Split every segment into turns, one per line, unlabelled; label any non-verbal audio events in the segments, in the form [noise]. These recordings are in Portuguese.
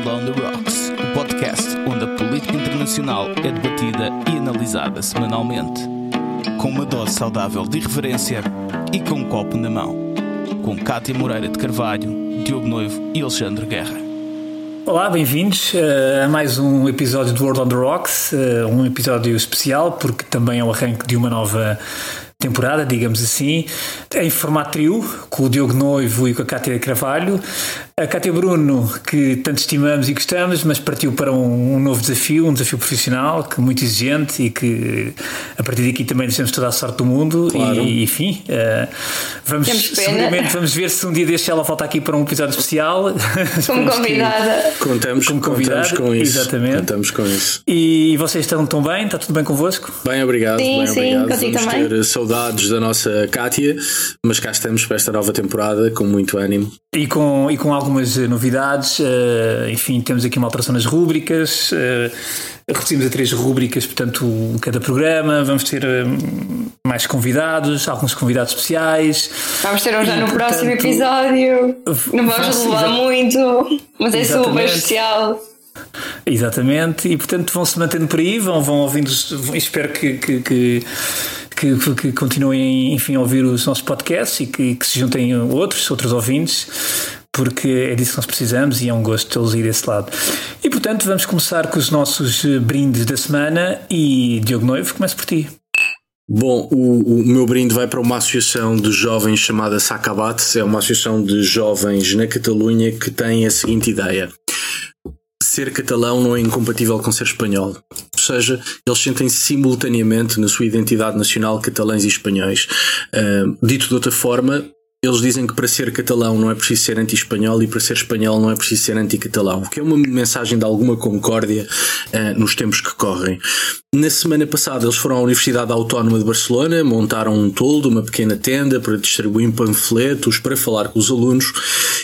World on the Rocks, o podcast onde a política internacional é debatida e analisada semanalmente. Com uma dose saudável de irreverência e com um copo na mão. Com Cátia Moreira de Carvalho, Diogo Noivo e Alexandre Guerra.
Olá, bem-vindos uh, a mais um episódio do World on the Rocks, uh, um episódio especial porque também é o arranque de uma nova temporada, digamos assim, em formato trio, com o Diogo Noivo e com a Cátia Carvalho. A Cátia Bruno, que tanto estimamos e gostamos, mas partiu para um, um, novo desafio, um desafio profissional, que muito exigente e que a partir daqui também nos temos toda a sorte do mundo. Claro. E, enfim, uh, vamos seguramente vamos ver se um dia deste ela volta aqui para um episódio especial.
Como [laughs] convidada.
Contamos, Como convidada, contamos com isso.
Exatamente.
Contamos com isso.
E vocês estão tão bem? Está tudo bem convosco?
Bem, obrigado.
Sim,
bem,
sim,
obrigado.
Vamos
também. ter saudades da nossa Kátia, mas cá estamos para esta nova temporada com muito ânimo.
E com, e com algumas novidades Uh, enfim, temos aqui uma alteração nas rúbricas. Uh, reduzimos a três rúbricas, portanto, cada programa. Vamos ter mais convidados, alguns convidados especiais.
Vamos ter um já no portanto, próximo episódio. Não vamos revelar muito, mas é super especial.
Exatamente, e portanto vão se mantendo por aí, vão, vão ouvindo, espero que, que, que que, que, continuem enfim, a ouvir os nossos podcasts e que, que se juntem outros, outros ouvintes, porque é disso que nós precisamos e é um gosto tê-los ir desse lado. E portanto, vamos começar com os nossos eh, brindes da semana e Diogo Noivo, começo por ti.
Bom, o, o, meu brinde vai para uma associação de jovens chamada Sacabat, é uma associação de jovens na Catalunha que tem a seguinte ideia. Ser catalão não é incompatível com ser espanhol. Ou seja, eles sentem-se simultaneamente na sua identidade nacional catalães e espanhóis. Uh, dito de outra forma, eles dizem que para ser catalão não é preciso ser anti-espanhol e para ser espanhol não é preciso ser anti-catalão, o que é uma mensagem de alguma concórdia uh, nos tempos que correm. Na semana passada eles foram à Universidade Autónoma de Barcelona, montaram um toldo, uma pequena tenda para distribuir panfletos, para falar com os alunos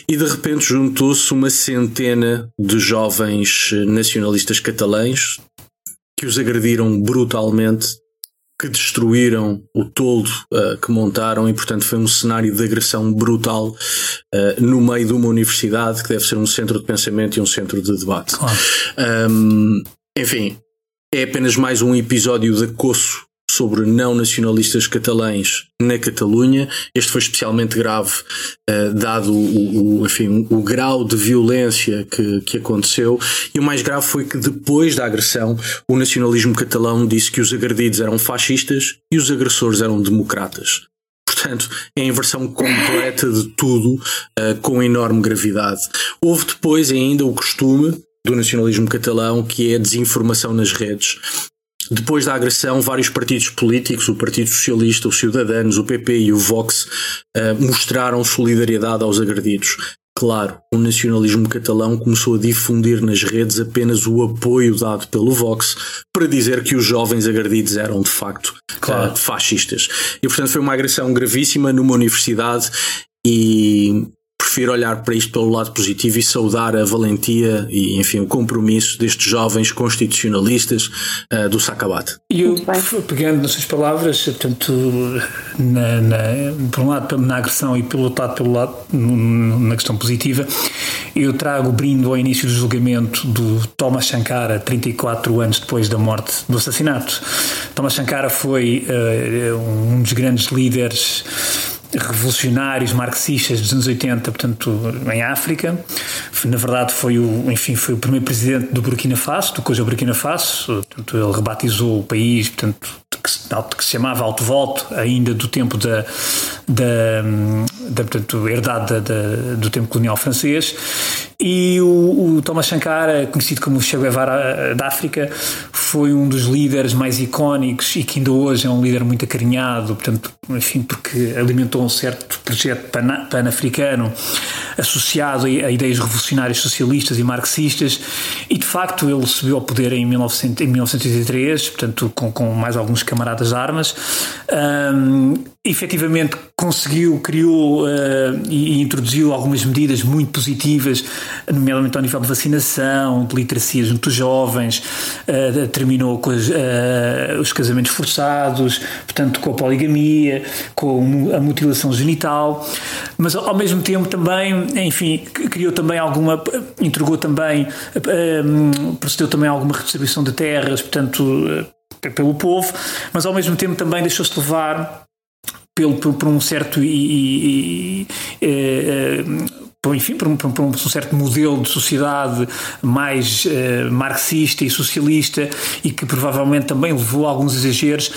e de repente juntou-se uma centena de jovens nacionalistas catalães que os agrediram brutalmente que destruíram o toldo uh, que montaram e, portanto, foi um cenário de agressão brutal uh, no meio de uma universidade que deve ser um centro de pensamento e um centro de debate. Claro. Um, enfim, é apenas mais um episódio de acosso sobre não nacionalistas catalães na Catalunha. Este foi especialmente grave, uh, dado o, o, enfim, o grau de violência que, que aconteceu. E o mais grave foi que depois da agressão, o nacionalismo catalão disse que os agredidos eram fascistas e os agressores eram democratas. Portanto, é a inversão completa de tudo, uh, com enorme gravidade. Houve depois ainda o costume do nacionalismo catalão, que é a desinformação nas redes. Depois da agressão, vários partidos políticos, o Partido Socialista, os Ciudadanos, o PP e o Vox, uh, mostraram solidariedade aos agredidos. Claro, o nacionalismo catalão começou a difundir nas redes apenas o apoio dado pelo Vox para dizer que os jovens agredidos eram de facto claro. uh, fascistas. E portanto foi uma agressão gravíssima numa universidade e prefiro olhar para isto pelo lado positivo e saudar a valentia e, enfim, o compromisso destes jovens constitucionalistas uh, do Sacabat.
E eu, pegando nas suas palavras, portanto, na, na, por um lado na agressão e pelo outro lado, pelo lado na questão positiva, eu trago o brinde ao início do julgamento do Thomas Sankara, 34 anos depois da morte, do assassinato. Thomas Sankara foi uh, um dos grandes líderes revolucionários marxistas dos anos 80, portanto, em África. Na verdade, foi o, enfim, foi o primeiro presidente do Burkina Faso, do cujo Burkina Faso, portanto, ele rebatizou o país, portanto, que se, que se chamava Alto Volto, ainda do tempo da, da, da portanto, herdade da, da, do tempo colonial francês. E o, o Thomas Sankara, conhecido como Che Guevara da África, foi um dos líderes mais icónicos e que ainda hoje é um líder muito acarinhado, portanto, enfim, porque alimentou um certo projeto pan-africano associado a ideias revolucionárias socialistas e marxistas. E de facto ele subiu ao poder em, 1900, em 1983, portanto com, com mais alguns camaradas de armas. Um, efetivamente conseguiu, criou uh, e, introduziu algumas medidas muito positivas, nomeadamente ao nível de vacinação, de literacia junto dos jovens, uh, terminou com as, uh, os casamentos forçados, portanto com a poligamia, com a mutilação genital, mas ao mesmo tempo também, enfim, criou também alguma, entregou também, procedeu também alguma redistribuição de terras, portanto pelo povo, mas ao mesmo tempo também deixou-se levar pelo, por, por um certo e, e, e, eh, enfim, por um, um, certo modelo de sociedade mais uh, marxista e socialista e que provavelmente também levou a alguns exageros,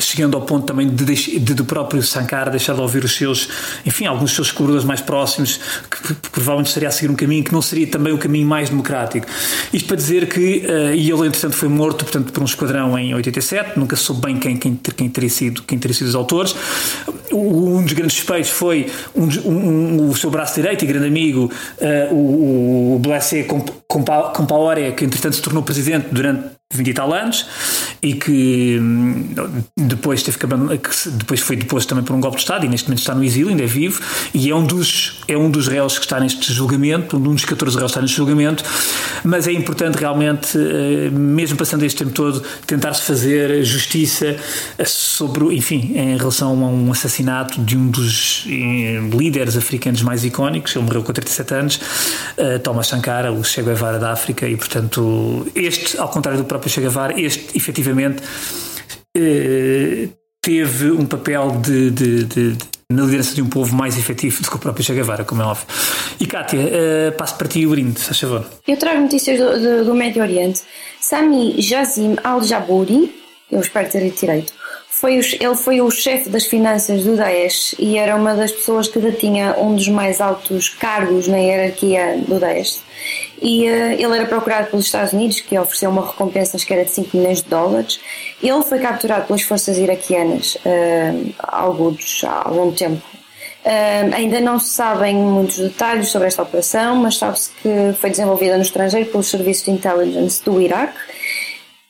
chegando ao ponto também de, de, de do próprio Sankara deixar de ouvir os seus, enfim, alguns dos seus colaboradores mais próximos, que, provavelmente estaria a seguir um caminho que não seria também o caminho mais democrático. Isto para dizer que, uh, e ele entretanto foi morto, portanto, por um esquadrão em 87, nunca soube bem quem, quem, quem, teria, sido, quem teria sido os autores. Um dos grandes suspeitos foi um, um, o seu braço direito e grande amigo, uh, o, o Blessé Compaoré, que entretanto se tornou presidente durante 20 e tal anos e que hum, depois teve que, depois foi deposto também por um golpe de Estado e neste momento está no exílio, ainda é vivo e é um dos, é um dos réus que está neste julgamento, um dos 14 réus está neste julgamento, mas é importante realmente, eh, mesmo passando este tempo todo, tentar-se fazer justiça sobre, enfim, em relação a um assassinato de um dos eh, líderes africanos mais icónicos, ele morreu com 37 anos, eh, Thomas Sankara, o Che Guevara da África e portanto este, ao contrário do próprio Che Guevara, este efetivamente eh, teve um papel de, de, de, de, na liderança de um povo mais efetivo do que o próprio Che Guevara, como é óbvio. E Kátia, uh, passo para ti o brinde, se favor.
Eu trago notícias do, do, do Médio Oriente. Sami Jazim Al-Jabouri, eu espero ter direito, foi o, ele foi o chefe das finanças do Daesh e era uma das pessoas que detinha um dos mais altos cargos na hierarquia do Daesh. E uh, ele era procurado pelos Estados Unidos, que ofereceu uma recompensa que era de 5 milhões de dólares. Ele foi capturado pelas forças iraquianas uh, há, alguns, há algum tempo. Uh, ainda não se sabem muitos detalhes sobre esta operação, mas sabe-se que foi desenvolvida no estrangeiro pelos serviços de intelligence do Iraque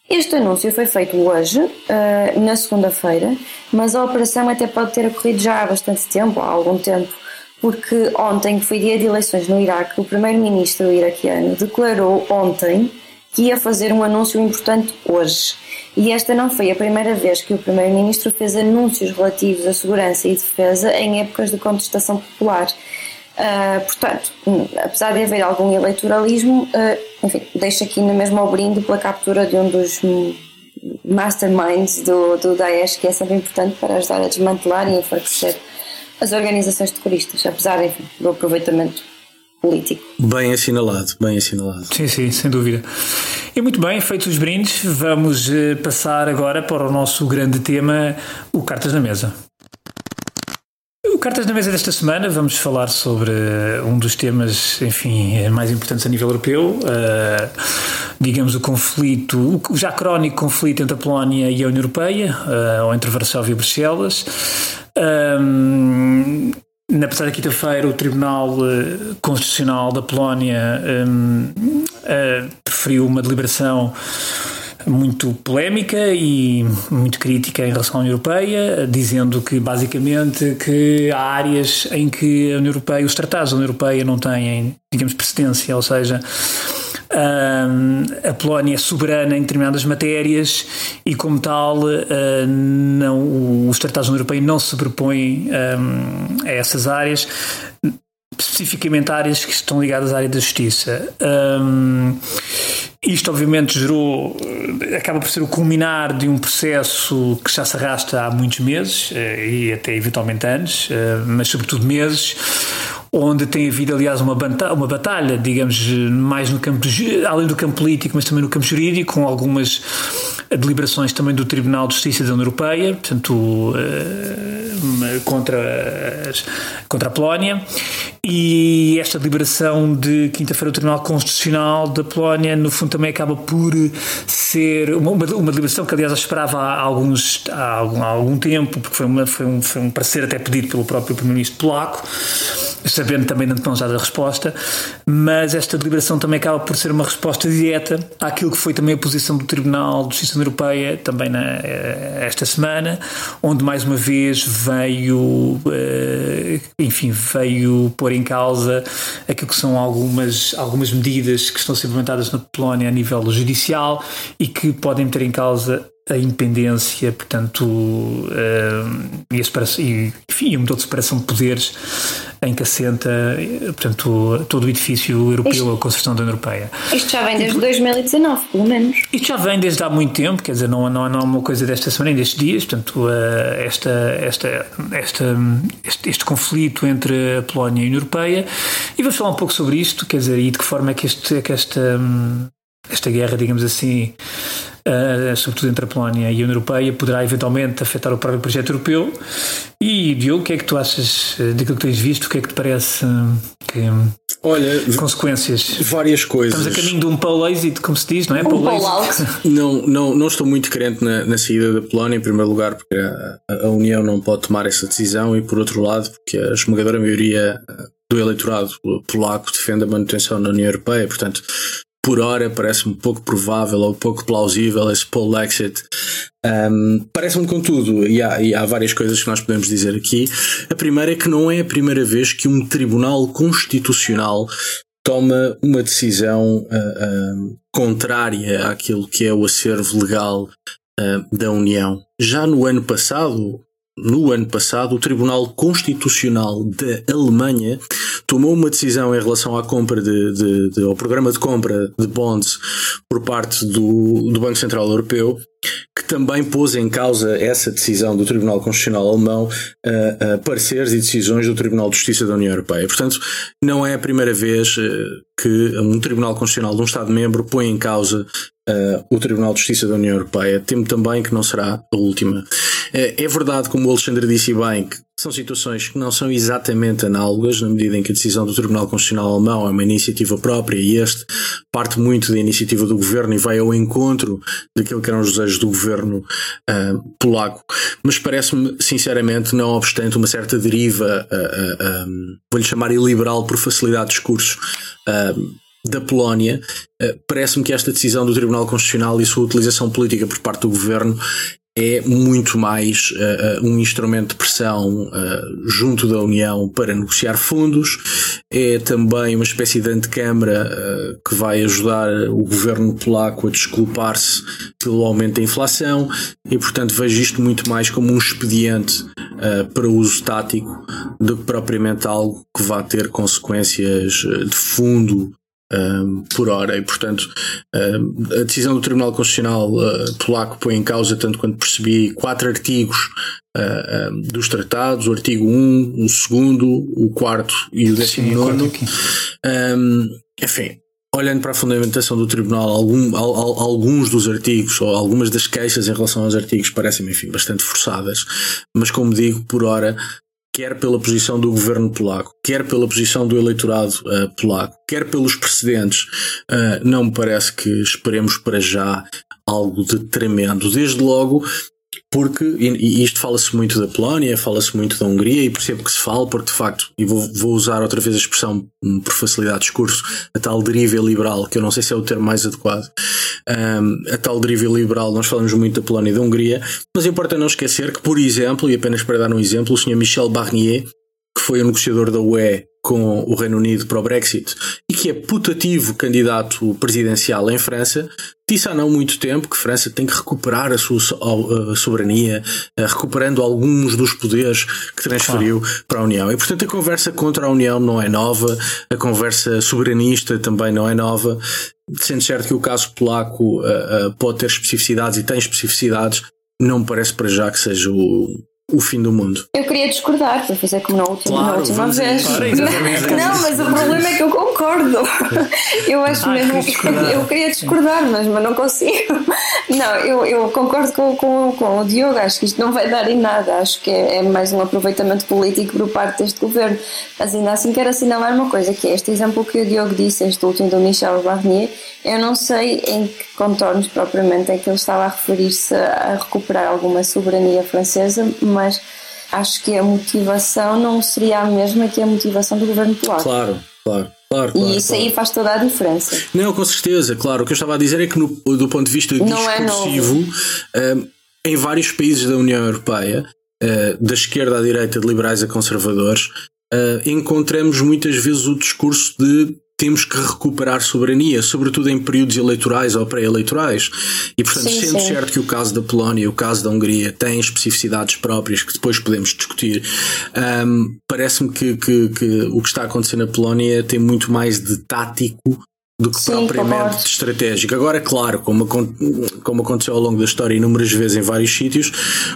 este anúncio foi feito hoje, uh, na segunda-feira, mas a operação até pode ter ocorrido já há bastante tempo, há algum tempo, porque ontem, que foi dia de eleições no Iraque, o primeiro-ministro iraquiano declarou ontem que ia fazer um anúncio importante hoje. E esta não foi a primeira vez que o primeiro-ministro fez anúncios relativos à segurança e defesa em épocas de contestação popular. Uh, portanto, hum, apesar de haver algum eleitoralismo, uh, enfim, deixo aqui no mesmo ao brinde pela captura de um dos masterminds do, do Daesh, que é sempre importante para ajudar a desmantelar e enfraquecer as organizações terroristas, apesar enfim, do aproveitamento político.
Bem assinalado, bem assinalado.
Sim, sim, sem dúvida. E muito bem, feitos os brindes, vamos eh, passar agora para o nosso grande tema, o Cartas na Mesa. Cartas na mesa desta semana vamos falar sobre eh, um dos temas, enfim, mais importantes a nível europeu, uh, digamos o conflito, o já crónico conflito entre a Polónia e a União Europeia, uh, ou entre Varsóvia e Bruxelas. Um, na passada quinta-feira, o Tribunal Constitucional da Polónia um, uh, preferiu uma deliberação muito polémica e muito crítica em relação à União Europeia, dizendo que basicamente que há áreas em que a União Europeia, os tratados da União Europeia não têm, digamos, precedência, ou seja, a Polónia é soberana em determinadas matérias e, como tal, não, os tratados da União Europeia não se sobrepõem a essas áreas, especificamente áreas que estão ligadas à área da justiça. Um, isto, obviamente, gerou, acaba por ser o culminar de um processo que já se arrasta há muitos meses eh, e até eventualmente anos, eh, mas sobretudo meses, onde tem havido, aliás, uma batalha, uma batalha digamos, mais no campo, além do campo político, mas também no campo jurídico, com algumas deliberações também do Tribunal de Justiça da União Europeia, portanto, eh, contra, contra a Polónia. E esta deliberação de quinta-feira do Tribunal Constitucional da Polónia, no fundo, também acaba por ser uma, uma deliberação que, aliás, esperava há, alguns, há, algum, há algum tempo, porque foi, uma, foi, um, foi um parecer até pedido pelo próprio Primeiro-Ministro polaco sabendo também antemão já da resposta, mas esta deliberação também acaba por ser uma resposta direta àquilo que foi também a posição do Tribunal de Justiça Europeia, também na, eh, esta semana, onde mais uma vez veio, eh, enfim, veio pôr em causa aquilo que são algumas, algumas medidas que estão a ser implementadas na Polónia a nível judicial e que podem meter em causa a independência, portanto, uh, e, a e, enfim, o modelo de separação de poderes em que assenta, portanto, todo o edifício europeu, isto, a construção da União Europeia.
Isto já vem desde 2019, pelo menos.
Isto já vem desde há muito tempo, quer dizer, não, não, não é uma coisa desta semana, nem destes dias, portanto, uh, esta, esta, esta, este, este, conflito entre a Polónia e a União Europeia. E vamos falar um pouco sobre isto, quer dizer, e de que forma é que, este, que esta, esta guerra, digamos assim, uh, sobretudo entre a Polónia e a União Europeia, poderá eventualmente afetar o próprio projeto europeu. E, Diogo, o que é que tu achas eh, daquilo que tens visto? O que é que te parece eh, que.
Olha,
consequências.
Várias coisas.
Estamos a caminho de um Paul exit, como se diz, não é?
Um Paul [laughs]
não, não, não estou muito crente na, na saída da Polónia, em primeiro lugar, porque a, a, União não pode tomar essa decisão, e por outro lado, porque a esmagadora maioria do eleitorado polaco defende a manutenção na União Europeia, portanto, por hora parece-me pouco provável ou pouco plausível esse Paul exit. Um, parece-me, contudo, e há, e há várias coisas que nós podemos dizer aqui. A primeira é que não é a primeira vez que um tribunal constitucional toma uma decisão uh, uh, contrária àquilo que é o acervo legal uh, da União. Já no ano passado, no ano passado, o Tribunal Constitucional da Alemanha tomou uma decisão em relação à compra de, de, de, ao programa de compra de bonds por parte do, do Banco Central Europeu, que também pôs em causa essa decisão do Tribunal Constitucional Alemão, uh, uh, pareceres e decisões do Tribunal de Justiça da União Europeia. Portanto, não é a primeira vez uh, que um Tribunal Constitucional de um Estado-membro põe em causa uh, o Tribunal de Justiça da União Europeia. Temo também que não será a última. Uh, é verdade, como o Alexandre disse bem, que são situações que não são exatamente análogas, na medida em que a decisão do Tribunal Constitucional Alemão é uma iniciativa própria e este parte muito da iniciativa do governo e vai ao encontro daquilo que eram os desejos do governo uh, polaco. Mas parece-me, sinceramente, não obstante uma certa deriva, um, vou-lhe chamar iliberal por facilidade de discurso, da Polónia, eh, parece-me que esta decisão do Tribunal Constitucional e sua utilização política por parte do governo é muito mais uh, um instrumento de pressão uh, junto da União para negociar fundos, é também uma espécie de antecâmara uh, que vai ajudar o governo polaco a desculpar-se pelo aumento da inflação e, portanto, vejo isto muito mais como um expediente para uso tático do que propriamente algo que vá ter consequências de fundo um, por hora. E, portanto, um, a decisão do Tribunal Constitucional uh, polaco põe em causa, tanto quanto percebi, quatro artigos uh, um, dos tratados: o artigo 1, o segundo, o quarto e o décimo nono. enfim, olhando para a fundamentação do Tribunal, algum, al, al, alguns dos artigos ou algumas das queixas em relação aos artigos parecem, enfim, bastante forçadas, mas como digo, por hora quer pela posição do governo polaco, quer pela posição do eleitorado uh, polaco, quer pelos precedentes, uh, não me parece que esperemos para já algo de tremendo. Desde logo, porque, e, isto fala-se muito da Polónia, fala-se muito da Hungria, e percebo que se fala, porque de facto, e vou, vou usar outra vez a expressão hum, por facilidade de discurso, a tal deriva liberal, que eu não sei se é o termo mais adequado, um, a tal deriva liberal, nós falamos muito da Polónia e da Hungria, mas importa não esquecer que, por exemplo, e apenas para dar um exemplo, o Sr. Michel Barnier, que foi o negociador da UE com o Reino Unido para o Brexit e que é putativo candidato presidencial em França, disse há não muito tempo que França tem que recuperar a sua soberania, eh, recuperando alguns dos poderes que transferiu para a União. E portanto a conversa contra a União não é nova, a conversa soberanista também não é nova, sendo certo que o caso polaco uh, uh, pode ter especificidades e tem especificidades, não me parece para já que seja o, o fim do mundo.
Eu queria discordar, para fazer como na última, claro, na última vez. [laughs] não, mas o problema é que eu concordo. [laughs] Eu acho ah, mesmo. Eu queria discordar, mas, mas não consigo. [laughs] Não, eu, eu concordo com, com, com o Diogo. Acho que isto não vai dar em nada. Acho que é, é mais um aproveitamento político por parte deste governo. Mas ainda assim quero assinalar uma coisa, que é este exemplo que o Diogo disse, este último do Michel Barnier. Eu não sei em que contornos propriamente é que ele estava a referir-se a recuperar alguma soberania francesa, mas acho que a motivação não seria a mesma que a motivação do governo polaco.
Claro, claro. Claro, claro,
e isso
claro.
aí faz toda a diferença.
Não, com certeza, claro. O que eu estava a dizer é que, no, do ponto de vista
é
discursivo, um, em vários países da União Europeia, uh, da esquerda à direita, de liberais a conservadores, uh, encontramos muitas vezes o discurso de temos que recuperar soberania, sobretudo em períodos eleitorais ou pré-eleitorais. E, portanto,
Sim,
sendo
sim.
certo que o caso da Polónia e o caso da Hungria têm especificidades próprias que depois podemos discutir, um, parece-me que, que- que o que está a acontecer na Polónia tem muito mais de tático do que
Sim,
propriamente
concordo.
estratégico. Agora, claro, como, como aconteceu ao longo da história inúmeras vezes em vários sítios,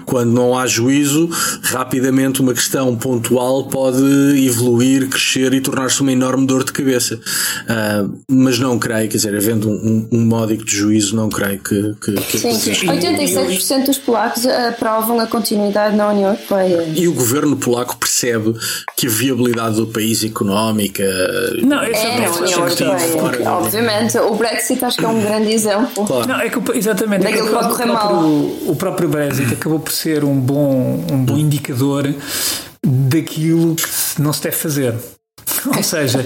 quando não há juízo, rapidamente uma questão pontual pode evoluir, crescer e tornar-se uma enorme dor de cabeça. Ah, mas não creio, quer dizer, havendo um, um, um módico de juízo, não creio que, que, que
Sim,
exista.
87% dos polacos aprovam a continuidade na União Europeia.
E o governo polaco percebe que a viabilidade do país económica.
Não, esse
É,
é,
da-
Obviamente, o Brexit acho que é um grande exemplo.
Claro.
Não, é que exatamente. é
que pode
próprio-
correr mal.
O próprio Brexit acabou por ser um bom, um bom indicador daquilo que não se deve fazer. [laughs] Ou seja,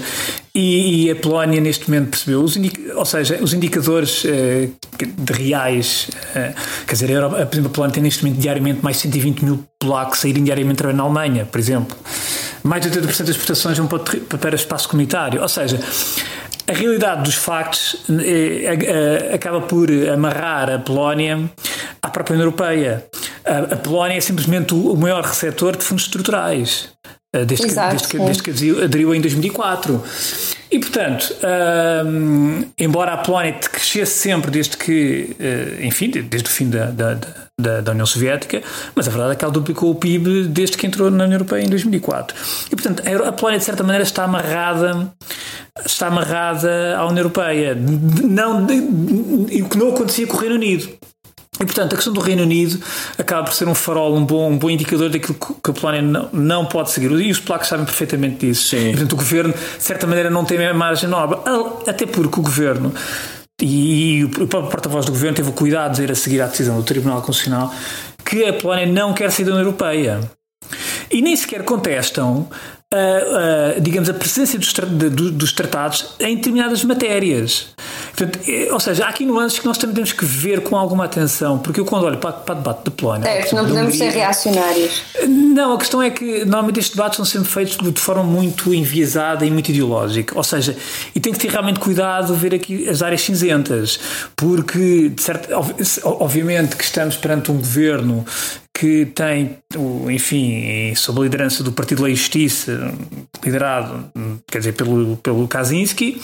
e, e a Polónia neste momento percebeu, os ou seja, os indicadores eh, de reais, eh, quer dizer, a, Europa, por exemplo, a Polónia tem neste momento diariamente mais de 120 mil polacos saírem diariamente para na Alemanha, por exemplo. Mais de 80% das exportações vão para, para o espaço comunitário. Ou seja, a realidade dos factos eh, eh, acaba por amarrar a Polónia à própria União Europeia. A, a Polónia é simplesmente o, o maior receptor de fundos estruturais. eh, Desde que,
Exato,
desde, que, desde que aderiu- em 2004. E, portanto, hum, embora a Polónia crescesse sempre desde que, eh, enfim, desde o fim da, da, da, da União Soviética, mas a verdade é que ela duplicou o PIB desde que entrou na União Europeia em 2004. E, portanto, a Polónia, de certa maneira, está amarrada está amarrada à União Europeia. Não, e o que não acontecia com o Reino Unido. E, portanto, a questão do Reino Unido acaba por ser um farol, um bom, um bom indicador daquilo que a Polónia não, não pode seguir. E os polacos sabem perfeitamente disso.
Sim.
E, portanto, o governo, de certa maneira, não tem a margem nobre. Até porque o governo e o próprio porta-voz do governo teve o cuidado de dizer a seguir à decisão do Tribunal Constitucional que a Polónia não quer sair da União Europeia. E nem sequer contestam, a, a, digamos, a presença dos, de- dos tratados em determinadas matérias. Portanto, é- ou seja, há aqui nuances que nós também temos que ver com alguma atenção, porque eu quando olho para, para o debate da Polónia...
É, que não podemos ser
Hungria-
reacionários.
não, a questão é que normalmente estes debates são sempre feitos de forma muito enviesada e muito ideológica. Ou seja, e tem que ter realmente cuidado ver aqui as áreas cinzentas, porque, de certo, ob- obviamente, que estamos perante um governo que tem, enfim, sob a liderança do Partido da Justiça, liderado, quer dizer, pelo, pelo Kaczynski,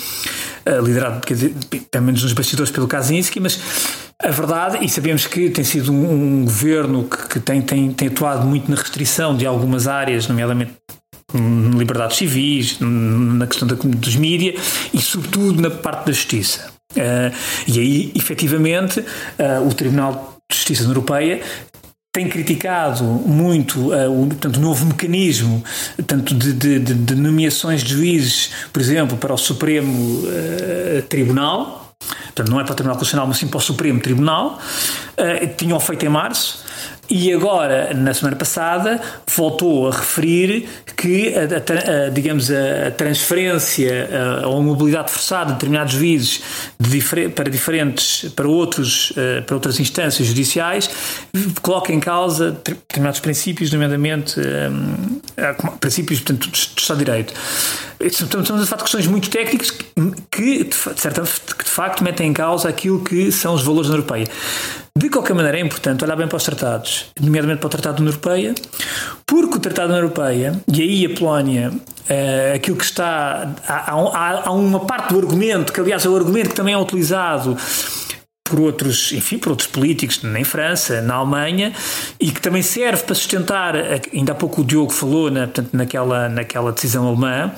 eh, liderado, quer dizer, pelo menos nos bastidores pelo Kaczynski, mas a verdade, e sabemos que tem sido um, um governo que, que tem, tem, tem atuado muito na restrição de algumas áreas, nomeadamente hum, liberdades civis, na questão da, dos mídias e, sobretudo, na parte da justiça. Eh, e aí, efetivamente, eh, o Tribunal de Justiça Europeia tem criticado muito uh, o, portanto, o novo mecanismo tanto de, de, de, nomeações de juízes, por exemplo, para o Supremo uh, Tribunal, portanto, não é para o Tribunal Constitucional, mas sim para o Supremo Tribunal, uh, tinham feito em março. E agora, na semana passada, voltou a referir que, a, a, a, digamos, a, transferência ou a mobilidade forçada de determinados juízes de para diferentes, para outros, para outras instâncias judiciais, coloca em causa determinados princípios, nomeadamente princípios, portanto, do Estado de Direito. Estamos a falar de questões muito técnicas que, de, certa, de facto metem em causa aquilo que são os valores da União Europeia. De qualquer maneira, é importante olhar bem para os tratados, nomeadamente para o Tratado da União Europeia, porque o Tratado da União Europeia, e aí a Polónia, é, aquilo que está. Há, há, há, uma parte do argumento, que aliás é o argumento que também é utilizado por outros, enfim, por outros políticos em França, na Alemanha, e que também serve para sustentar, ainda há pouco o Diogo falou na, portanto, naquela, naquela decisão alemã,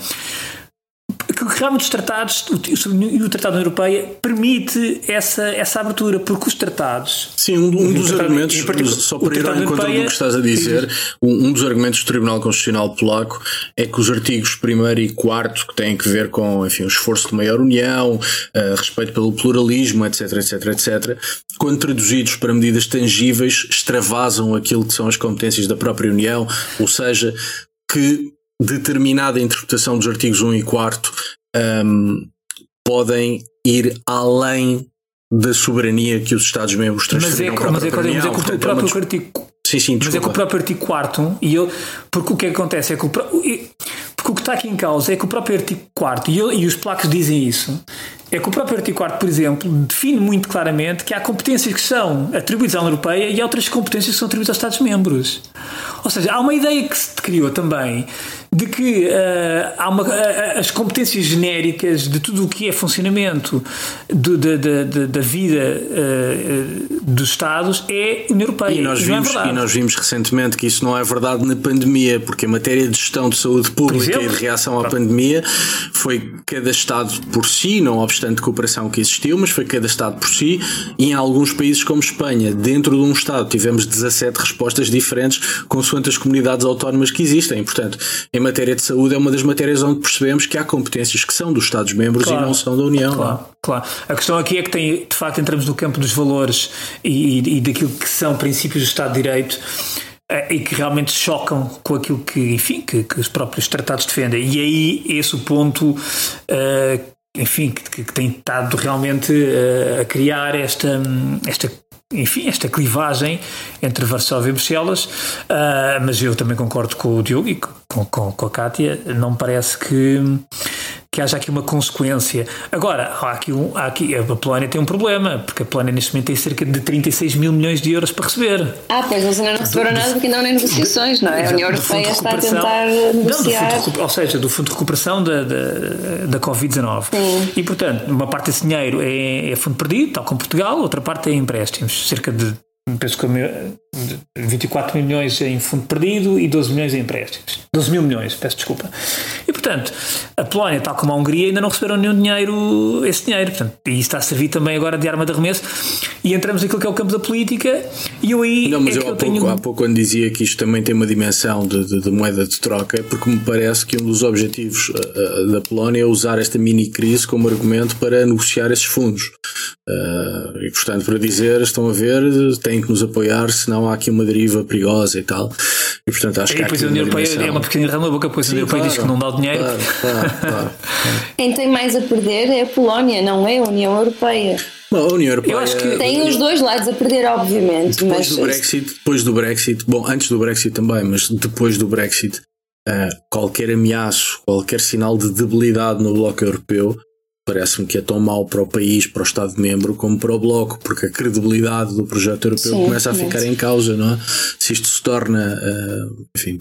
porque realmente os tratados e o, o Tratado da União Europeia permite essa, essa abertura, porque os tratados.
Sim, um, um dos argumentos, só para ir ao encontro do que estás a dizer, um, um, dos argumentos do Tribunal Constitucional Polaco é que os artigos 1 e 4, que têm que ver com enfim, o esforço de maior união, uh, respeito pelo pluralismo, etc, etc, etc, quando traduzidos para medidas tangíveis, extravasam aquilo que são as competências da própria União, ou seja, que determinada interpretação dos artigos 1 e 4 um, podem ir além da soberania que os Estados-membros transferiram
mas é, mas é, mas é, mas é que o próprio artigo
Sim, sim,
Mas é que o próprio artigo 4 e eu, porque o que acontece é que o, porque o que está aqui em causa é que o próprio artigo 4 e, eu, e os placos dizem isso, é que o próprio artigo 4 por exemplo, define muito claramente que há competências que são atribuídas à União Europeia e há outras competências que são atribuídas aos Estados-membros. Ou seja, há uma ideia que se criou também de que uh, há uma, uh, as competências genéricas de tudo o que é funcionamento do, de, de, de, da vida uh, dos Estados é União Europeia.
E nós, e é vimos, é e nós vimos recentemente que isso não é verdade na pandemia, porque em matéria de gestão de saúde pública exemplo, e de reação à pandemia foi cada Estado por si, não obstante cooperação que existiu, mas foi cada Estado por si, e em alguns países como Espanha, dentro de um Estado, tivemos 17 respostas diferentes consoante as comunidades autónomas que existem. Portanto, em matéria de saúde é uma das matérias onde percebemos que há competências que são dos Estados-membros claro, e não são da União.
Claro, claro. A questão aqui é que tem, de facto, entramos no campo dos valores e, e, e daquilo que são princípios do Estado de Direito eh, e que realmente chocam com aquilo que, enfim, que, que os próprios tratados defendem. E aí esse o ponto uh, enfim, que, que, tem estado realmente uh, a criar esta, esta enfim, esta clivagem entre Varsóvia e Bruxelas, uh, mas eu também concordo com o Diogo e com, com, com a Kátia, não parece que que haja aqui uma consequência. Agora, há aqui, um, há aqui, a Polónia tem um problema, porque a Polónia neste momento tem cerca de 36 mil milhões de euros para receber.
Ah, pois eles ainda não receberam do, nada porque ainda não nem negociações, não é? A União Europeia está a tentar negociar.
Não, ou seja, do Fundo de Recuperação da, da, da Covid-19. E, portanto, uma parte desse dinheiro é, é fundo perdido, tal como Portugal, outra parte é empréstimos, cerca de penso que 24 milhões em fundo perdido e 12 milhões em empréstimos. 12 mil milhões, peço desculpa. E portanto, a Polónia, tal como a Hungria, ainda não receberam nenhum dinheiro, esse dinheiro. Portanto, e isso está a servir também agora de arma de arremesso. E entramos naquilo que é o campo da política. E eu aí.
Não, mas
é
eu, há,
eu
pouco,
tenho...
há pouco, quando dizia que isto também tem uma dimensão de, de, de moeda de troca, é porque me parece que um dos objetivos uh, da Polónia é usar esta mini crise como argumento para negociar esses fundos. Uh, e portanto, para dizer, estão a ver, têm que nos apoiar, senão há aqui uma deriva perigosa e tal. E portanto, acho e que.
E depois a União Europeia é uma pequena rama na boca, pois a União Europeia diz que não dá o dinheiro. Claro, claro, claro. [laughs]
Quem tem mais a perder é a Polónia, não é a União Europeia.
Bom, a União Europeia.
Eu acho que tem os dois lados a perder, obviamente.
Depois
mas...
do Brexit, depois do Brexit, bom, antes do Brexit também, mas depois do Brexit, uh, qualquer ameaço, qualquer sinal de debilidade no bloco europeu parece-me que é tão mau para o país, para o Estado-membro, como para o Bloco, porque a credibilidade do projeto europeu Sim, começa a ficar em causa, não é? Se isto se torna, uh, enfim,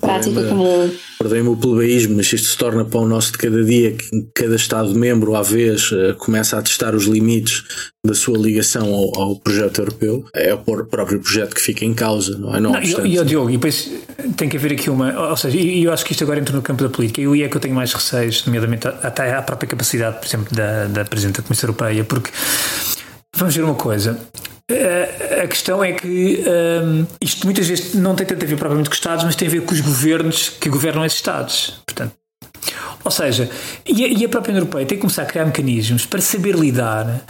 perdei-me o plebeísmo, mas se isto se torna pão nosso de cada dia, que cada Estado-membro, à vez, uh, começa a testar os limites da sua ligação ao, ao, projeto europeu, é o próprio projeto que fica em causa, não é? Não, não
e, e, Diogo, e depois tem que haver aqui uma. Ou seja, e eu acho que isto agora entra no campo da política, e aí é que eu tenho mais receios, nomeadamente até à própria capacidade, por exemplo, da, da Presidente da Comissão Europeia, porque vamos ver uma coisa. A questão é que um, isto muitas vezes não tem tanto a ver propriamente com os Estados, mas tem a ver com os governos que governam esses Estados. Portanto, ou seja, e a, e a própria União Europeia tem que começar a criar mecanismos para saber lidar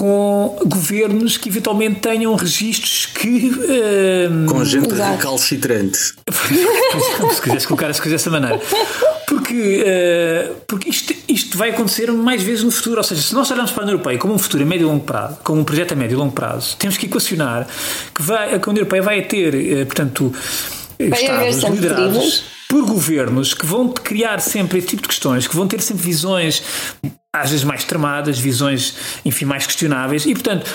com governos que eventualmente tenham registros que.
Um, com gente Exato. recalcitrante. [laughs]
se quisesse colocar as coisas dessa maneira. Porque, uh, porque isto, isto vai acontecer mais vezes no futuro. Ou seja, se nós olharmos para a União Europeia como um futuro a médio e longo prazo, como um projeto a médio e longo prazo, temos que equacionar que, vai, que a União Europeia vai ter, uh, portanto, Estados liderados por governos que vão criar sempre esse tipo de questões, que vão ter sempre visões às vezes mais tramadas, visões, enfim, mais questionáveis, e portanto.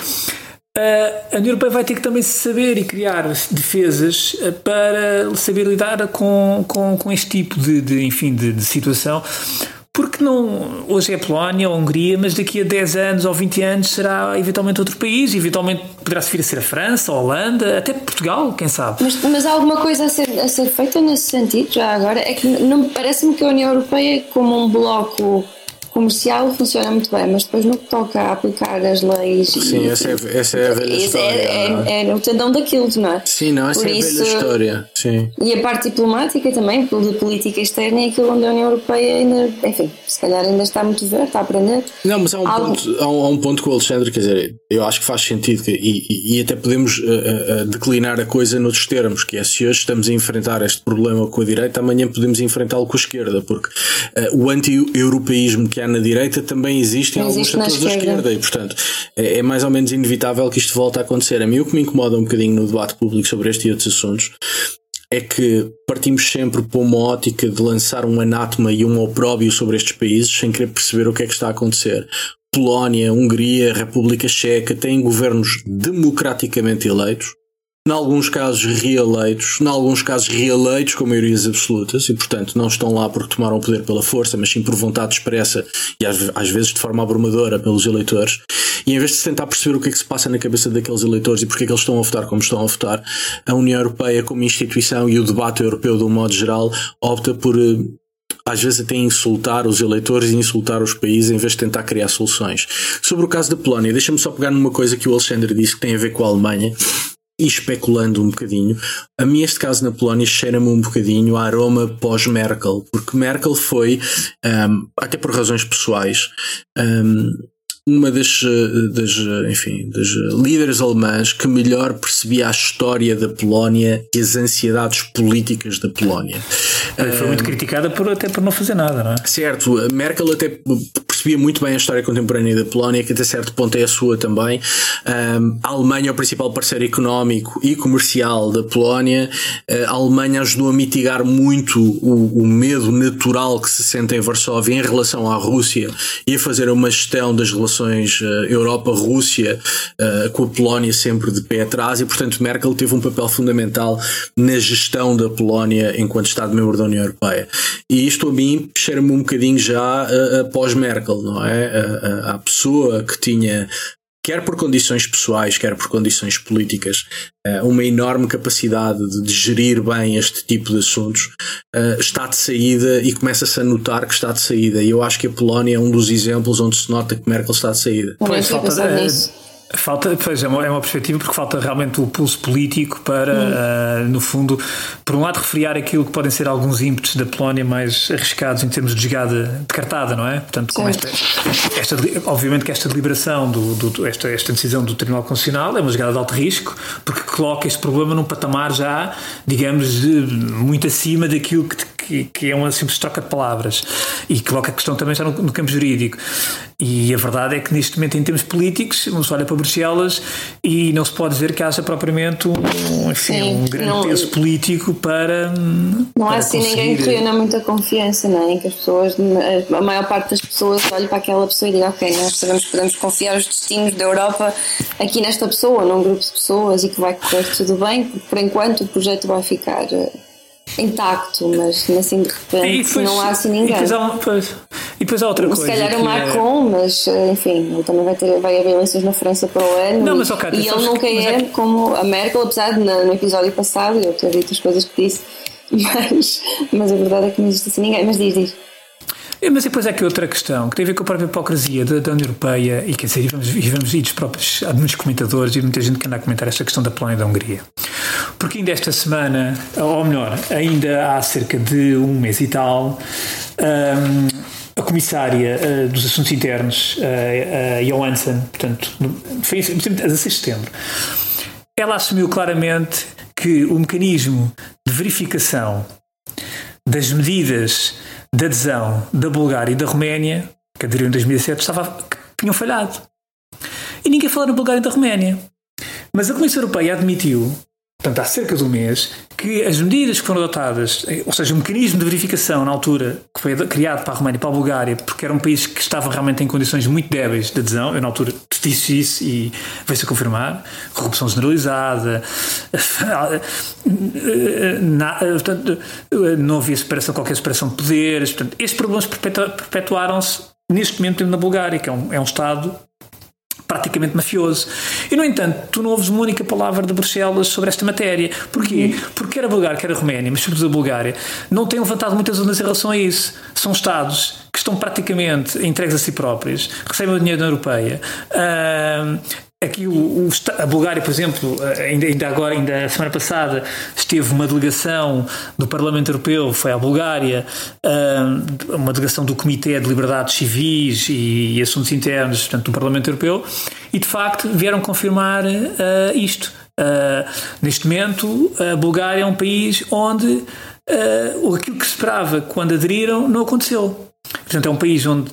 A União Europeia vai ter que também saber e criar defesas eh, para saber lidar com, com, com este tipo de, de enfim, de, de situação, porque não hoje é a Polónia ou a Hungria, mas daqui a 10 anos ou 20 anos será eventualmente outro país, eventualmente poderá vir a ser a França, a Holanda, até Portugal, quem sabe.
Mas, mas há alguma coisa a ser, a ser feita nesse sentido já agora? É que não parece-me que a União Europeia como um bloco comercial funciona muito bem, mas depois no que toca a aplicar as leis.
Sim, e, essa, é, essa é a velha
esse
história.
é, é, é o tendão daquilo, não é?
Sim, não, essa
Por
é a
isso-
velha história. Sim.
E a parte diplomática também, de política externa, é aquilo onde a União Europeia ainda, enfim, se calhar ainda está muito verde, está a aprender.
Não, mas há um,
Algo-
ponto, há, um, há um ponto com o Alexandre, quer dizer, eu acho que faz sentido que- e, e- até podemos eh, eh, declinar a coisa noutros termos, que é se hoje estamos a enfrentar este problema com a direita, amanhã podemos enfrentá-lo com a esquerda, porque eh, o anti-europeísmo que há na direita também existe em alguns setores da
esquerda.
esquerda e, portanto, é, é mais ou menos inevitável que isto volte a acontecer. A mim o que me incomoda um bocadinho no debate público sobre este e outros assuntos é que partimos sempre para uma ótica de lançar um anátema e um opróbio sobre estes países sem querer perceber o que é que está a acontecer. Polónia, Hungria, República Checa têm governos democraticamente eleitos, em alguns casos reeleitos, em alguns casos reeleitos com maiorias absolutas e, portanto, não estão lá porque tomaram o poder pela força, mas sim por vontade expressa e às, vezes de forma abrumadora pelos eleitores. E em vez de se tentar perceber o que é que se passa na cabeça daqueles eleitores e porque é que eles estão a votar como estão a votar, a União Europeia como instituição e o debate europeu de um modo geral opta por eh, às vezes até insultar os eleitores e insultar os países em vez de tentar criar soluções. Sobre o caso da Polónia, deixa-me só pegar numa coisa que o Alexandre disse que tem a ver com a Alemanha e especulando um bocadinho, a mim este caso na Polónia cheira-me um bocadinho a aroma pós-Merkel, porque Merkel foi, ahm, até por razões pessoais, ahm, uma das, das, enfim, das líderes alemãs que melhor percebia a história da Polónia e as ansiedades políticas da Polónia.
Foi muito criticada por, até por não fazer nada, não é?
Certo, Merkel até percebia muito bem a história contemporânea da Polónia, que até certo ponto é a sua também. A Alemanha é o principal parceiro económico e comercial da Polónia. Uh, a Alemanha ajudou a mitigar muito o, o, medo natural que se sente em Varsóvia em relação à Rússia e a fazer uma gestão das relações uh, Europa-Rússia uh, com a Polónia sempre de pé atrás e, portanto, Merkel teve um papel fundamental na gestão da Polónia enquanto Estado-membro da União Europeia. E isto a mim cheira-me um bocadinho já após Merkel, não é? A, a pessoa que tinha quer por condições pessoais, quer por condições políticas, uma enorme capacidade de gerir bem este tipo de assuntos, está de saída e começa-se a notar que está de saída. E eu acho que a Polónia é um dos exemplos onde se nota que Merkel está de saída.
Pois, falta,
Falta, pois é uma, é uma perspectiva porque falta realmente o pulso político para, hum. uh, no fundo, por um lado, refriar aquilo que podem ser alguns ímpetos da Polónia mais arriscados em termos de jogada de cartada, não é? Portanto, com esta, esta, obviamente que esta deliberação, do, do, esta, esta decisão do Tribunal Constitucional é uma jogada de alto risco, porque coloca este problema num patamar já, digamos, de, muito acima daquilo que, que, que, é uma simples troca de palavras e coloca a questão também já no, no campo jurídico. E a verdade é que neste momento, em termos políticos, não se olha para Bruxelas e não se pode dizer que haja propriamente um, enfim, Sim, um grande não, peso político para.
Não
para
há assim ninguém que reúna muita confiança, não é? Em que as pessoas, a maior parte das pessoas olhe para aquela pessoa e diga, ok, nós sabemos que podemos confiar os destinos da Europa aqui nesta pessoa, num grupo de pessoas e que vai correr tudo bem, por enquanto o projeto vai ficar intacto, mas assim de repente depois, não há assim ninguém.
E depois há, depois, e depois há outra
Se
coisa.
Se calhar o Macron, é... mas enfim, ele também vai, ter, vai haver eleições na França para o ano.
Não,
e,
mas, okay,
e ele nunca é, é como a Merkel, apesar de no, no episódio passado eu ter dito as coisas que disse, [laughs] mas, mas a verdade é que não existe assim ninguém. Mas diz, diz.
Mas depois é que outra questão, que tem a ver com a própria hipocrisia da, da União Europeia e quer dizer, e vamos, e vamos ir dos próprios, há muitos comentadores e muita gente que anda a comentar esta questão da Polónia e da Hungria. Porque ainda esta semana, ou melhor, ainda há cerca de um mês e tal, um, a comissária uh, dos Assuntos Internos, uh, uh, Johansson, portanto, foi a 16 de setembro, ela assumiu claramente que o mecanismo de verificação das medidas de adesão da Bulgária e da Roménia, que aderiram em 2007, estava, tinham falhado. E ninguém falou na Bulgária e da Roménia. Mas a Comissão Europeia admitiu, portanto, há cerca de um mês, que as medidas que foram adotadas, ou seja, o mecanismo de verificação na altura que foi criado para a Roménia e para a Bulgária, porque era um país que estava realmente em condições muito débeis de adesão, eu na altura disse isso e veio-se a confirmar, corrupção generalizada, portanto, não havia separação, qualquer separação de poderes, portanto, estes problemas perpetuaram-se neste momento na Bulgária, que é um, é um Estado praticamente mafioso. E, no entanto, tu não ouves uma única palavra de Bruxelas sobre esta matéria. Porquê? Porque quer a Bulgária, quer a Roménia, mas sobretudo a Bulgária, não têm levantado muitas ondas em relação a isso. São Estados que estão praticamente entregues a si próprias, recebem o dinheiro da Europeia. Uh, aqui o, o, a Bulgária, por exemplo, ainda, ainda agora, ainda a semana passada, esteve uma delegação do Parlamento Europeu, foi à Bulgária, uh, uma delegação do Comitê de Liberdades Civis e, Assuntos Internos, portanto, do Parlamento Europeu, e de facto vieram confirmar uh, isto. Neste momento, a Bulgária é um país onde aquilo que se esperava quando aderiram não aconteceu. Portanto, é um país onde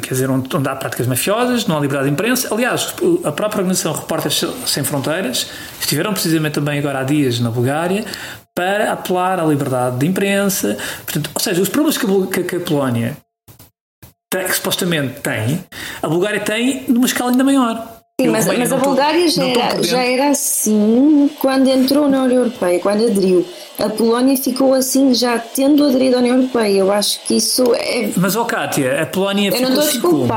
quer dizer, onde, onde há práticas mafiosas, não há liberdade de imprensa. Aliás, a própria organização Repórteres Sem Fronteiras estiveram precisamente também agora há dias na Bulgária para apelar à liberdade de imprensa. Portanto, ou seja, os problemas que a, que a Polónia tem, que supostamente tem, a Bulgária tem numa escala ainda maior.
Sim, mas, mas a Bulgária já era, já era assim quando entrou na União Europeia, quando aderiu. A Polónia ficou assim já tendo aderido à União Europeia. Eu acho que isso é.
Mas, ó oh, Kátia, a Polónia
Eu
ficou
não
assim
como?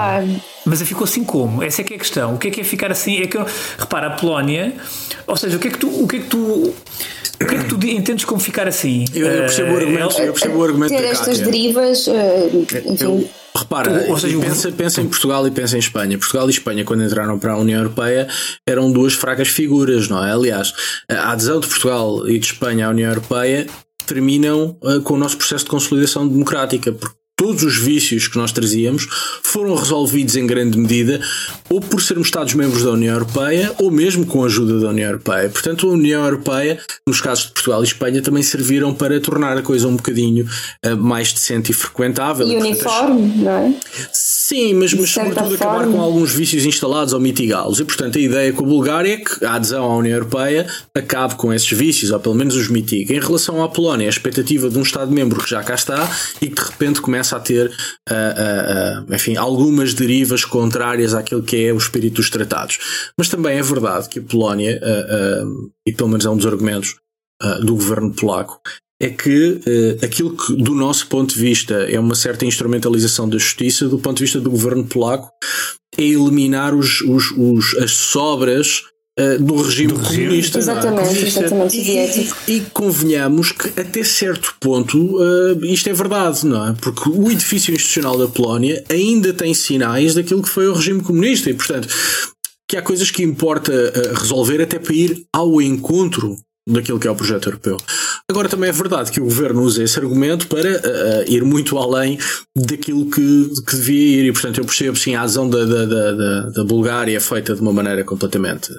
Mas ficou assim como? Essa é que é a questão. O que é que é ficar assim? É que, repara, a Polónia, ou seja, o que é que tu. O que é que tu o que é que tu entendes como ficar assim?
Eu, eu percebo o argumento, eu percebo o argumento
Ter estas derivas, enfim. Eu,
repara, ou seja, pensa, pensa em Portugal e pensa em Espanha. Portugal e Espanha, quando entraram para a União Europeia, eram duas fracas figuras, não é? Aliás, a adesão de Portugal e de Espanha à União Europeia terminam uh, com o nosso processo de consolidação democrática, porque todos os vícios que nós trazíamos foram resolvidos em grande medida ou por sermos Estados-membros da União Europeia ou mesmo com a ajuda da União Europeia. Portanto, a União Europeia, nos casos de Portugal e Espanha, também serviram para tornar a coisa um bocadinho uh, mais decente e frequentável.
E uniforme, não é?
Sim, mas, mas sobretudo forma. acabar com alguns vícios instalados ou mitigá-los. E, portanto, a ideia com a Bulgária é que a adesão à União Europeia acabe com esses vícios, ou pelo menos os mitigue. Em relação à Polónia, a expectativa de um Estado-membro que já cá está e que de repente começa a ter, uh, uh, enfim, algumas derivas contrárias àquilo que é o espírito dos tratados. Mas também é verdade que a Polónia, e pelo menos é um dos argumentos do governo polaco, é que aquilo que, do nosso ponto de vista, é uma certa instrumentalização da justiça, do ponto de vista do governo polaco, é eliminar os, os, os as sobras uh, do regime do comunista.
Exatamente, é? exatamente.
E, e, e, convenhamos que até certo ponto uh, isto é verdade, não é? Porque o edifício institucional da Polónia ainda tem sinais daquilo que foi o regime comunista e, portanto, que há coisas que importa resolver até para ir ao encontro daquilo que é o projeto europeu. Agora também é verdade que o governo usa esse argumento para uh, ir muito além daquilo que, que devia ir, e portanto eu percebo sim a adesão da, da, da, da Bulgária é feita de uma maneira completamente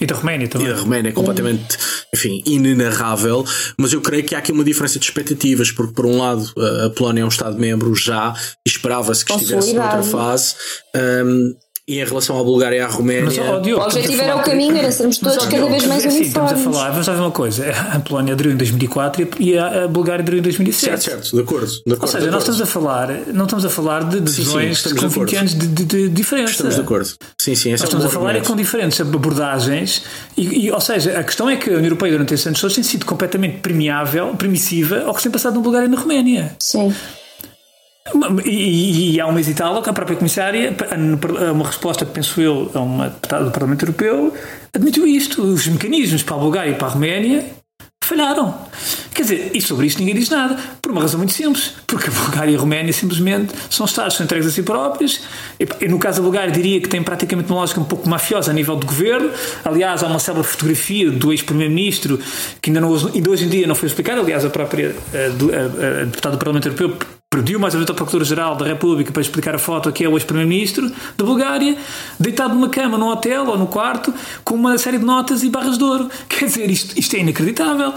e da Roménia também.
E da Roménia é completamente, enfim, inenarrável. Mas eu creio que há aqui uma diferença de expectativas, porque por um lado a Polónia é um Estado-membro já e esperava-se que estivesse noutra fase. Um, e em relação à Bulgária e à Roménia. Mas,
oh, Diogo, o objetivo era o caminho, era sermos todos cada vez mais é assim, uniformes.
Estamos a falar, vamos fazer uma coisa: a Polónia aderiu em 2004 e a Bulgária aderiu em 2007.
Certo, certo, de acordo. De acordo
Ou seja, nós estamos a falar, não estamos a falar de decisões com 20 anos de, de, de, diferença.
Estamos de acordo. Sim, sim,
nós
é
estamos a falar é com diferentes abordagens, e, e, ou seja, a questão é que a União Europeia durante esses anos tem sido completamente premiável, permissiva ao que se tem passado na Bulgária e na Roménia.
Sim.
E, e, há um mês e tal, a própria comissária, uma resposta, penso eu, a uma deputada do Parlamento Europeu, admitiu isto. Os mecanismos para a Bulgária e para a Roménia falharam. Quer dizer, e sobre isto ninguém diz nada, por uma razão muito simples, porque a Bulgária e a Roménia simplesmente são Estados, são entregues a si próprios. E, no caso da Bulgária, diria que tem praticamente uma lógica um pouco mafiosa a nível de governo. Aliás, há uma célebre fotografia do ex-primeiro-ministro que ainda, não, ainda hoje em dia não foi explicada. Aliás, a própria a, a, a deputada do Parlamento Europeu pediu mais vez ao Procurador-Geral da República para explicar a foto que é o ex-Primeiro-Ministro da Bulgária, deitado numa cama, num hotel ou no quarto, com uma série de notas e barras de ouro. Quer dizer, isto, isto é inacreditável.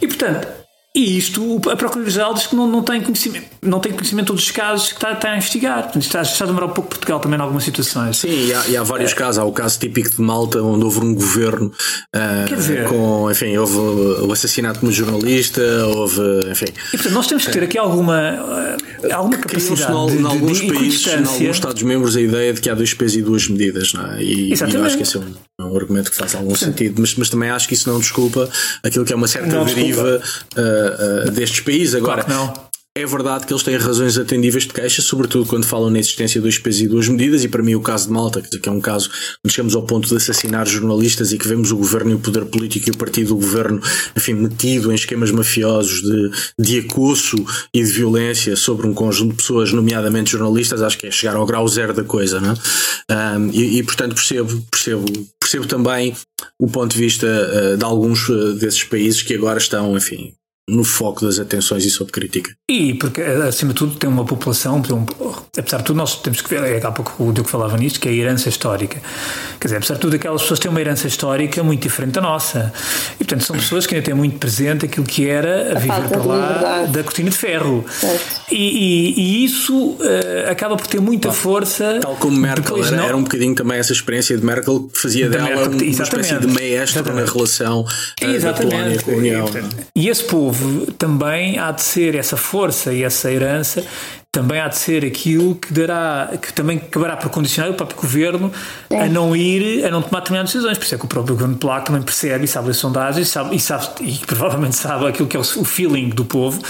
E portanto, e isto, a Procuradoria-Geral diz que não, não, tem conhecimento, não tem conhecimento de todos os casos que está, está a investigar. Portanto, está, está a demorar um pouco Portugal também em algumas situações.
Sim, e há, e há vários é. casos. Há o caso típico de Malta, onde houve um governo uh, com, enfim, houve o assassinato de um jornalista, houve, enfim.
E portanto, nós temos que ter aqui alguma, uh, alguma capacidade
no,
de,
em alguns de, países, em alguns Estados-membros, a ideia de que há dois pesos e duas medidas, não é? E, e eu acho que esse é um, é um argumento que faz algum Sim. sentido, mas, mas também acho que isso não desculpa aquilo que é uma certa não deriva uh, uh, destes países. Agora,
claro
É verdade que eles têm razões atendíveis de queixa, sobretudo quando falam na existência de dois pesos e duas medidas, e para mim o caso de Malta, que é um caso onde chegamos ao ponto de assassinar jornalistas e que vemos o governo e o poder político e o partido do governo, enfim, metido em esquemas mafiosos de, de acosso e de violência sobre um conjunto de pessoas, nomeadamente jornalistas, acho que é chegar ao grau zero da coisa, não é? um, e, e, portanto percebo, percebo, percebo também o ponto de vista uh, de alguns uh, desses países que agora estão, enfim, no foco das atenções e sob crítica.
E porque, acima de tudo, tem uma população, apesar de tudo, nós temos que ver, é há pouco o Diogo falava nisto, que é a herança histórica. Quer dizer, apesar de tudo, aquelas pessoas têm uma herança histórica muito diferente da nossa. E, portanto, são pessoas que ainda têm muito presente aquilo que era a, a viver para lá da cortina de ferro. E, e, e, isso uh, acaba por ter muita Bom, força.
Tal como Merkel, era, não... era, um bocadinho também essa experiência de Merkel que fazia dela Merkel, uma espécie de maestro exatamente. na relação uh, da Polónia com a União.
E esse povo também há de ser essa força e essa herança também há de ser aquilo que dará, que também acabará por condicionar o próprio governo é. a não ir, a não tomar determinadas decisões. Por isso é que o próprio governo polaco também percebe e sabe as sondagens e, sabe, e, sabe, e [laughs] provavelmente sabe aquilo que é o, o feeling do povo.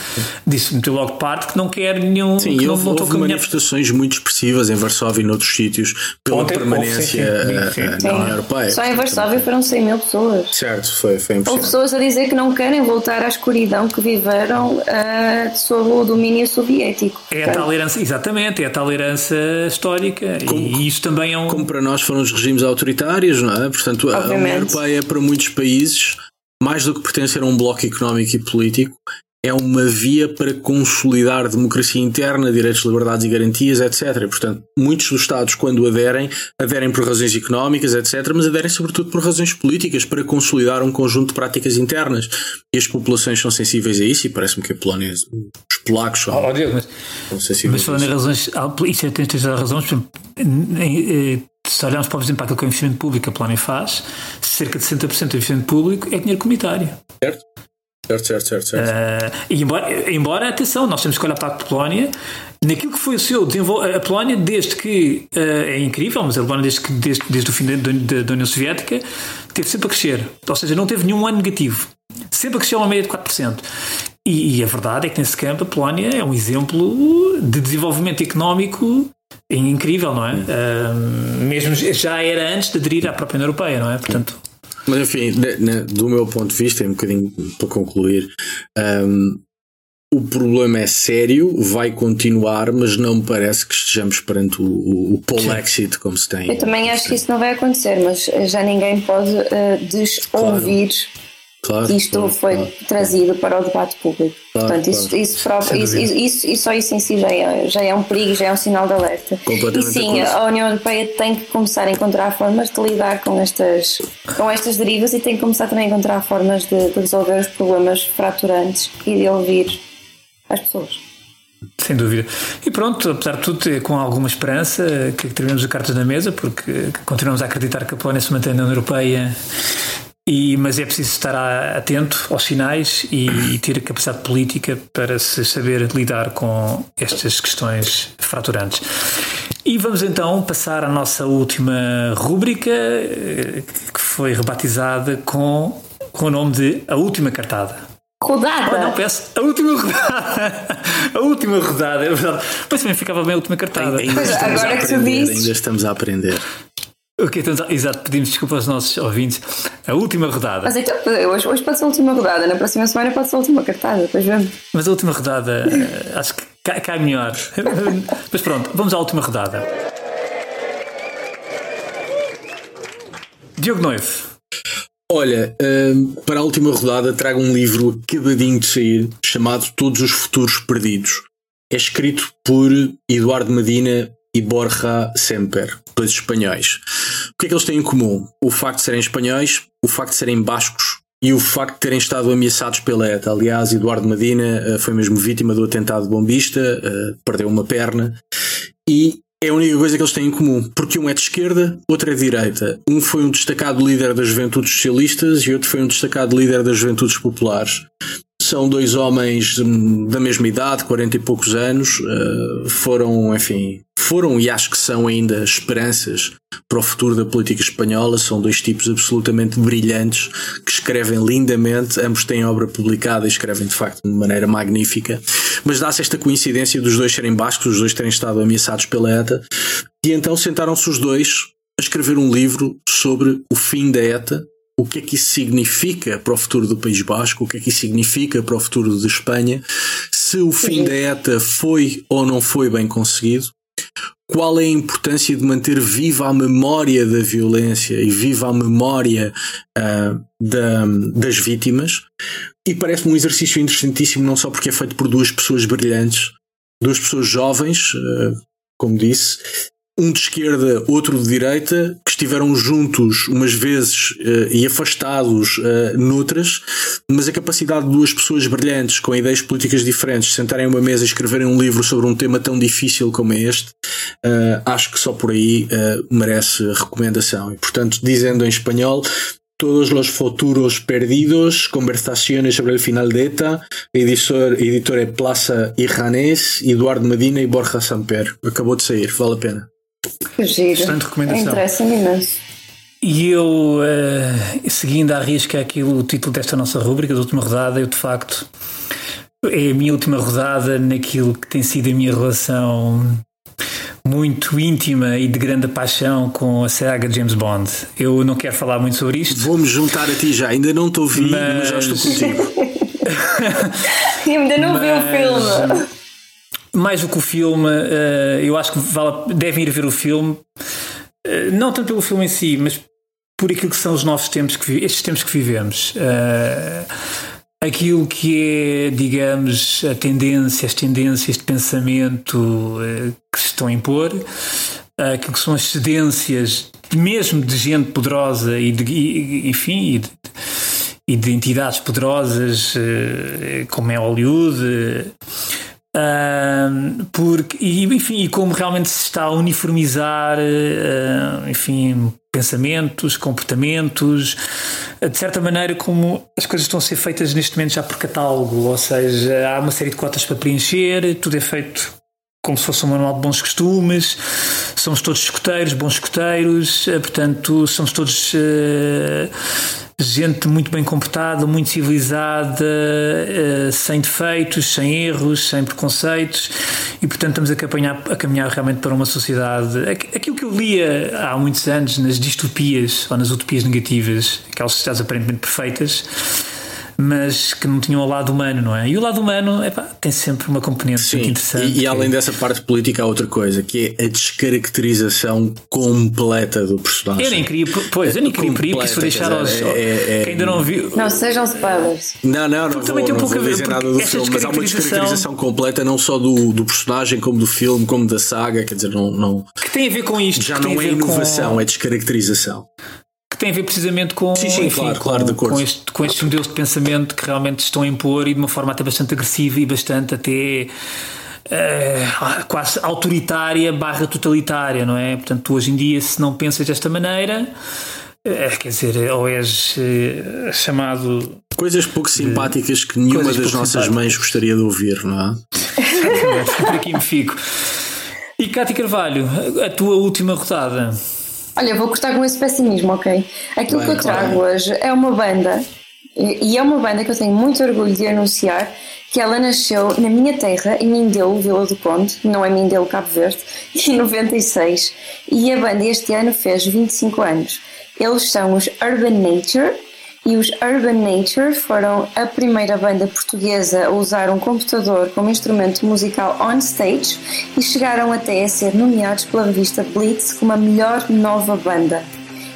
Disse, meteu logo de parte que não quer nenhum.
Sim,
que
houve, não, houve manifestações muito expressivas em Varsóvia e noutros sítios pela Ontem, permanência sim, na União Europeia.
Só em Varsóvia foram 100 mil pessoas.
Certo, foi, foi
impressionante. Houve pessoas a dizer que não querem voltar à escuridão que viveram uh, sob o domínio soviético.
É a tal herança, exatamente, é a tal herança histórica como, e isso também é um.
Como para nós foram os regimes autoritários, não é? Portanto, Obviamente. a União Europeia, para muitos países, mais do que pertencer a um bloco económico e político, é uma via para consolidar democracia interna, direitos, liberdades e garantias, etc. Portanto, muitos dos Estados, quando aderem, aderem por razões económicas, etc., mas aderem sobretudo por razões políticas, para consolidar um conjunto de práticas internas. E as populações são sensíveis a isso, e parece-me que a Polónia, os polacos são,
oh, Diego, mas, são sensíveis mas falando em razões, isso é, tens razões, por exemplo, se olharmos, por exemplo, para aquilo que é o investimento público que a Polónia faz, cerca de 60% do investimento público é dinheiro comunitário.
Certo. Certo, certo, certo. certo. Uh,
e embora, embora, atenção, nós temos que olhar para a Polónia, naquilo que foi o seu desenvolvimento. A Polónia, desde que. Uh, é incrível, mas a Polónia, desde, que, desde, desde o fim da, União Soviética, teve sempre a crescer. Ou seja, não teve nenhum ano negativo. Sempre a crescer uma média de 4%. E, e a verdade é que nesse campo a Polónia é um exemplo de desenvolvimento económico incrível, não é? Uh, mesmo já era antes de aderir à própria União Europeia, não é? Portanto.
Mas enfim, de, de, do meu ponto de vista, um bocadinho para concluir, um, o problema é sério, vai continuar, mas não me parece que estejamos perante o, o, o poll exit como se tem.
Eu também acho que isso não vai acontecer, mas já ninguém pode uh, desouvir claro. Claro, isto claro, foi claro, trazido para o debate público. Portanto, isso, isso, prova, isso, isso, isso, só isso em si já é, já é um perigo, já é um sinal de alerta. E sim, a União Europeia tem que começar a encontrar formas de lidar com estas, com estas derivas e tem que começar também a encontrar formas de, de resolver os problemas fraturantes e de ouvir as pessoas.
Sem dúvida. E pronto, apesar de tudo, com alguma esperança que terminamos a cartas na mesa, porque continuamos a acreditar que a Polónia se mantém na União Europeia e, mas é preciso estar atento aos sinais e, e, ter capacidade política para se saber lidar com estas questões fraturantes. E vamos então passar à nossa última rúbrica, eh, que foi rebatizada com, com o nome de A Última Cartada.
Rodada!
Oh, não, peço. A última rodada. [laughs] A última rodada, é verdade. Pois também ficava bem a última cartada.
Ainda, ainda agora que tu dizes. Ainda estamos a aprender.
Ok, então, exato, pedimos desculpa aos nossos ouvintes. A última rodada.
Mas então, hoje, hoje pode ser a última rodada, na próxima semana pode ser a última cartada, depois vemos.
Mas a última rodada, eh, acho que cai, cai melhor. [laughs] Mas pronto, vamos à última rodada. Diogo Noivo.
Olha, ehm, para a última rodada trago um livro acabadinho de sair chamado Todos os Futuros Perdidos. É escrito por Eduardo Medina e Borja Semper, dois espanhóis. O que é que eles têm em comum? O facto de serem espanhóis, o facto de serem bascos e o facto de terem estado ameaçados pela ETA. Aliás, Eduardo Medina eh, foi mesmo vítima do atentado bombista, eh, perdeu uma perna e é a única coisa que eles têm em comum, porque um é de esquerda, outro é de direita. Um foi um destacado líder das juventudes socialistas e outro foi um destacado líder das juventudes populares. São dois homens da mesma idade, 40 e poucos anos, eh, foram, enfim, foram e acho que são ainda esperanças para o futuro da política espanhola. São dois tipos absolutamente brilhantes que escrevem lindamente, ambos têm obra publicada e escrevem de facto de maneira magnífica. mas dá-se esta coincidência dos dois serem bascos, os dois terem estado ameaçados pela ETA, e então sentaram-se os dois a escrever um livro sobre o fim da ETA, o que é que isso significa para o futuro do País Basco, o que é que isso significa para o futuro de Espanha, se o fim da ETA foi ou não foi bem conseguido, qual é a importância de manter viva a memória da violência e viva a memória uh, da, das vítimas. E parece-me um exercício interessantíssimo, não só porque é feito por duas pessoas brilhantes, duas pessoas jovens, uh, como disse, um de esquerda, outro de direita, que estiveram juntos umas vezes uh, e afastados uh, noutras, mas a capacidade de duas pessoas brilhantes com ideias políticas diferentes sentarem a uma mesa e escreverem um livro sobre um tema tão difícil como este, uh, acho que só por aí merece recomendação. E, portanto, dizendo em espanhol, todos los futuros perdidos, conversaciones sobre el final de ETA, editor, editor Plaza y Janés, Eduardo Medina e Borja Samper. Acabou de sair, vale a pena.
Que giro. Recomendação. Interessa-me imenso.
E eu, uh, seguindo à risca aquilo, o título desta nossa rubrica, da última rodada, eu de facto é a minha última rodada naquilo que tem sido a minha relação muito íntima e de grande paixão com a saga James Bond. Eu não quero falar muito sobre isto.
Vou-me juntar a ti já, ainda não estou ouvindo, mas... mas já estou contigo. [laughs]
ainda não mas... vi o filme.
Mais do que o filme, uh, eu acho que vale, devem ir ver o filme, uh, não tanto pelo filme em si, mas por aquilo que são os novos tempos que estes tempos que vivemos. Uh, aquilo que é, digamos, a tendência, as tendências de pensamento que se estão a impor, aquilo que são as cedências, mesmo de gente poderosa e de, e, enfim, e de, e de entidades poderosas como é Hollywood Uh, porque, e, enfim, e como realmente se está a uniformizar, uh, enfim, pensamentos, comportamentos, de certa maneira, como as coisas estão a ser feitas neste momento já por catálogo, ou seja, há uma série de cotas para preencher, tudo é feito como se fosse um manual de bons costumes, somos todos escuteiros, bons escuteiros, ah, portanto, somos todos uh, gente muito bem comportada, muito civilizada, eh, sem defeitos, sem erros, sem preconceitos e, portanto, estamos a caminhar, a caminhar realmente para uma sociedade. Aquilo que eu lia há muitos anos nas distopias ou nas utopias negativas, aquelas sociedades aparentemente perfeitas mas que não tinham o lado humano, não é? E o lado humano epá, tem sempre uma componente Sim, muito interessante.
E, e além dessa parte política, há outra coisa, que é a descaracterização completa do personagem.
Eu nem queria, pois, eu nem queria por que isso foi deixar aos. É, é, é,
que ainda não viu. Não sejam spoilers.
Não, não, não. Vou, não vou dizer nada do filme, mas há uma descaracterização completa, não só do, do personagem, como do filme, como da saga, quer dizer, não. não
que tem a ver com isto.
Já não é inovação, com... é descaracterização
tem a ver precisamente com,
sim, sim,
enfim,
claro, com, claro,
com, este, com estes modelos de pensamento que realmente estão a impor e de uma forma até bastante agressiva e bastante até uh, quase autoritária barra totalitária, não é? Portanto, hoje em dia, se não pensas desta maneira, uh, quer dizer, ou és uh, chamado.
Coisas pouco simpáticas que nenhuma das nossas mães gostaria de ouvir, não é?
Por aqui me fico. E Cátia Carvalho, a tua última rodada.
Olha, vou cortar com esse pessimismo, ok? Aquilo Bem, que eu trago hoje é uma banda, e é uma banda que eu tenho muito orgulho de anunciar, que ela nasceu na minha terra, em Mindelo, Vila do Conde, não é Mindelo, Cabo Verde, [laughs] em 96. E a banda este ano fez 25 anos. Eles são os Urban Nature e os Urban Nature foram a primeira banda portuguesa a usar um computador como instrumento musical on stage e chegaram até a ser nomeados pela revista Blitz como a melhor nova banda.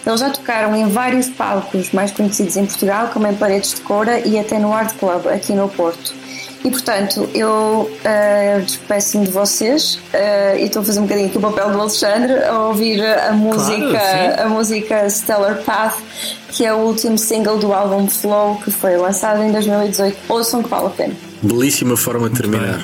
Eles já tocaram em vários palcos mais conhecidos em Portugal, como em Paredes de Coura e até no Art Club aqui no Porto. E portanto, eu uh, despeço-me de vocês uh, e estou a fazer um bocadinho aqui o papel do Alexandre a ouvir a música, claro, a música Stellar Path, que é o último single do álbum Flow que foi lançado em 2018. Ouçam que vale a pena.
Belíssima forma de terminar.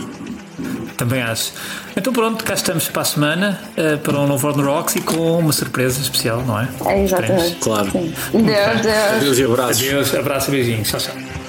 Também acho. Então pronto, cá estamos para a semana uh, para um novo Ordem Rocks e com uma surpresa especial, não é?
É, exatamente.
Claro.
Sim. Deus, Deus.
Adeus e abraços.
Adeus, abraço e beijinhos. Tchau, tchau.